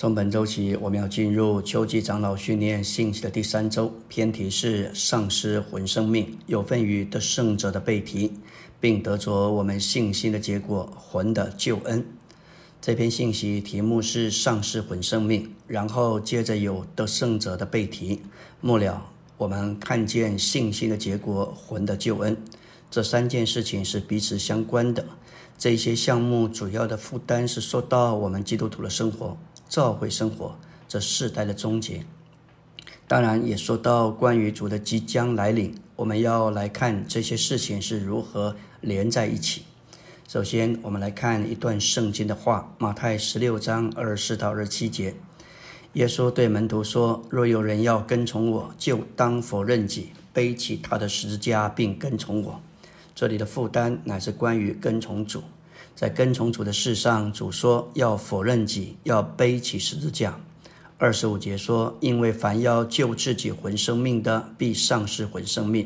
从本周起，我们要进入秋季长老训练信息的第三周，偏题是丧失魂生命，有份于得胜者的背题，并得着我们信心的结果——魂的救恩。这篇信息题目是丧失魂生命，然后接着有得胜者的背题，末了我们看见信心的结果——魂的救恩。这三件事情是彼此相关的。这些项目主要的负担是说到我们基督徒的生活。召会生活这世代的终结，当然也说到关于主的即将来临，我们要来看这些事情是如何连在一起。首先，我们来看一段圣经的话，马太十六章二十四到二十七节，耶稣对门徒说：“若有人要跟从我，就当否认己，背起他的十字架，并跟从我。”这里的负担乃是关于跟从主。在跟从主的事上，主说要否认己，要背起十字架。二十五节说：“因为凡要救自己魂生命的，必丧失魂生命；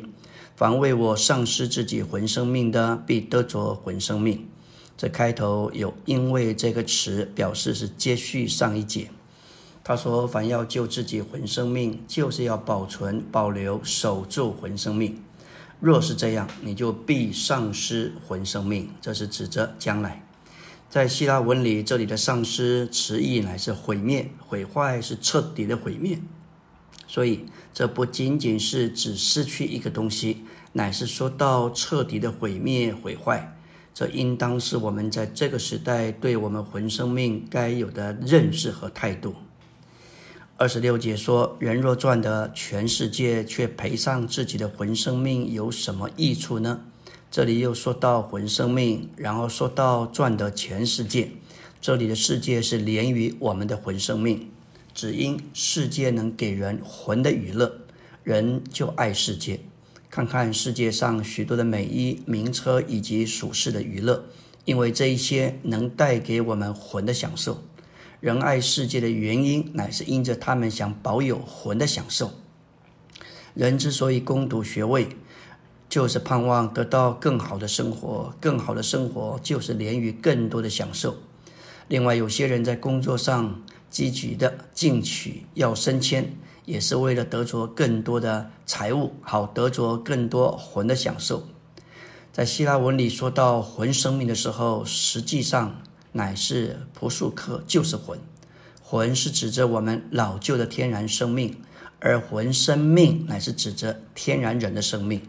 凡为我丧失自己魂生命的，必得着魂生命。”这开头有“因为”这个词，表示是接续上一节。他说：“凡要救自己魂生命，就是要保存、保留、守住魂生命。”若是这样，你就必丧失魂生命。这是指着将来。在希腊文里，这里的丧失词义乃是毁灭、毁坏，是彻底的毁灭。所以，这不仅仅是指失去一个东西，乃是说到彻底的毁灭、毁坏。这应当是我们在这个时代对我们魂生命该有的认识和态度。二十六节说：“人若赚得全世界，却赔上自己的魂生命，有什么益处呢？”这里又说到魂生命，然后说到赚得全世界。这里的世界是连于我们的魂生命，只因世界能给人魂的娱乐，人就爱世界。看看世界上许多的美衣、名车以及属世的娱乐，因为这一些能带给我们魂的享受。人爱世界的原因，乃是因着他们想保有魂的享受。人之所以攻读学位，就是盼望得到更好的生活。更好的生活就是连于更多的享受。另外，有些人在工作上积极的进取，要升迁，也是为了得着更多的财物，好得着更多魂的享受。在希腊文里说到魂生命的时候，实际上。乃是朴素克，就是魂。魂是指着我们老旧的天然生命，而魂生命乃是指着天然人的生命。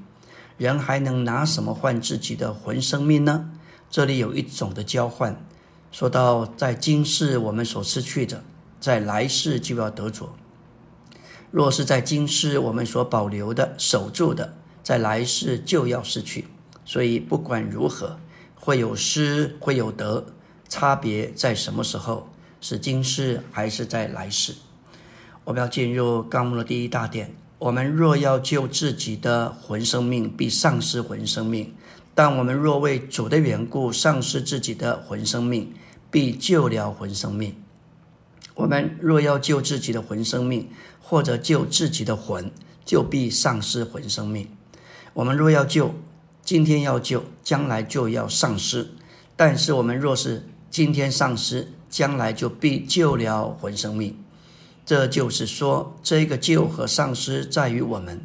人还能拿什么换自己的魂生命呢？这里有一种的交换，说到在今世我们所失去的，在来世就要得着；若是在今世我们所保留的、守住的，在来世就要失去。所以不管如何，会有失，会有得。差别在什么时候？是今世还是在来世？我们要进入纲目的第一大点。我们若要救自己的魂生命，必丧失魂生命；但我们若为主的缘故丧失自己的魂生命，必救了魂生命。我们若要救自己的魂生命，或者救自己的魂，就必丧失魂生命。我们若要救，今天要救，将来就要丧失。但是我们若是今天丧失，将来就必救了魂生命。这就是说，这个救和丧失在于我们。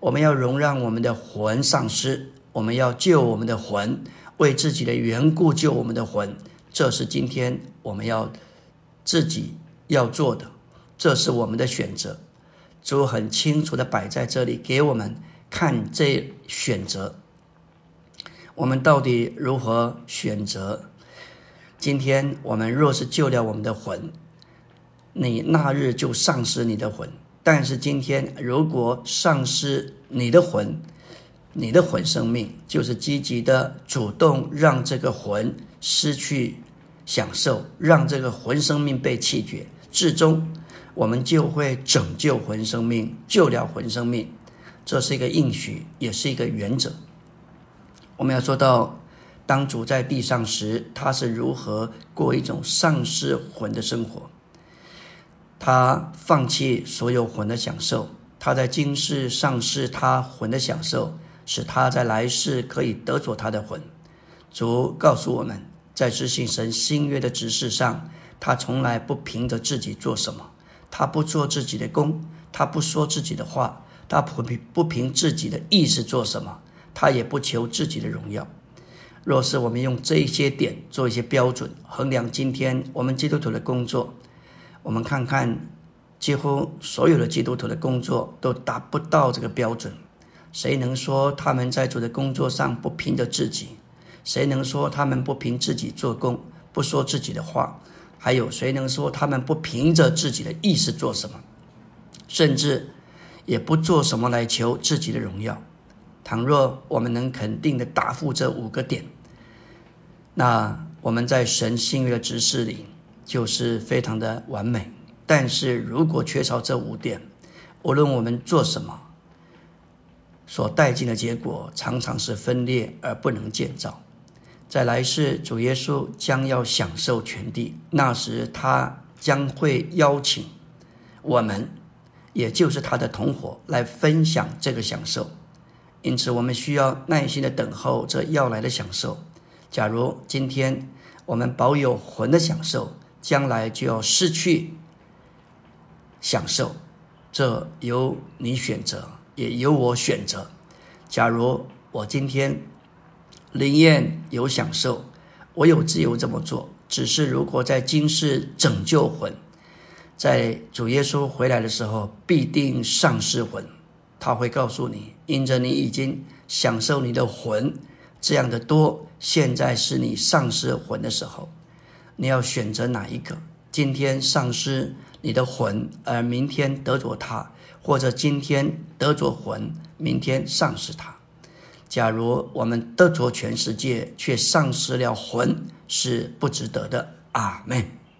我们要容让我们的魂丧失，我们要救我们的魂，为自己的缘故救我们的魂。这是今天我们要自己要做的，这是我们的选择。主很清楚的摆在这里，给我们看这选择。我们到底如何选择？今天我们若是救了我们的魂，你那日就丧失你的魂；但是今天如果丧失你的魂，你的魂生命就是积极的主动让这个魂失去享受，让这个魂生命被弃绝，至终我们就会拯救魂生命，救了魂生命。这是一个应许，也是一个原则。我们要做到。当主在地上时，他是如何过一种丧失魂的生活？他放弃所有魂的享受，他在今世丧失他魂的享受，使他在来世可以得着他的魂。主告诉我们，在执行神新约的指示上，他从来不凭着自己做什么，他不做自己的功，他不说自己的话，他不凭不凭自己的意识做什么，他也不求自己的荣耀。若是我们用这些点做一些标准衡量今天我们基督徒的工作，我们看看，几乎所有的基督徒的工作都达不到这个标准。谁能说他们在主的工作上不凭着自己？谁能说他们不凭自己做工，不说自己的话？还有谁能说他们不凭着自己的意识做什么，甚至也不做什么来求自己的荣耀？倘若我们能肯定的答复这五个点，那我们在神信约的指示里就是非常的完美。但是如果缺少这五点，无论我们做什么，所带进的结果常常是分裂而不能建造。在来世，主耶稣将要享受全地，那时他将会邀请我们，也就是他的同伙来分享这个享受。因此，我们需要耐心的等候这要来的享受。假如今天我们保有魂的享受，将来就要失去享受，这由你选择，也由我选择。假如我今天。灵验有享受，我有自由这么做。只是如果在今世拯救魂，在主耶稣回来的时候，必定丧失魂。他会告诉你，因着你已经享受你的魂这样的多，现在是你丧失魂的时候。你要选择哪一个？今天丧失你的魂，而明天得着它，或者今天得着魂，明天丧失它。假如我们得着全世界，却丧失了魂，是不值得的。阿门。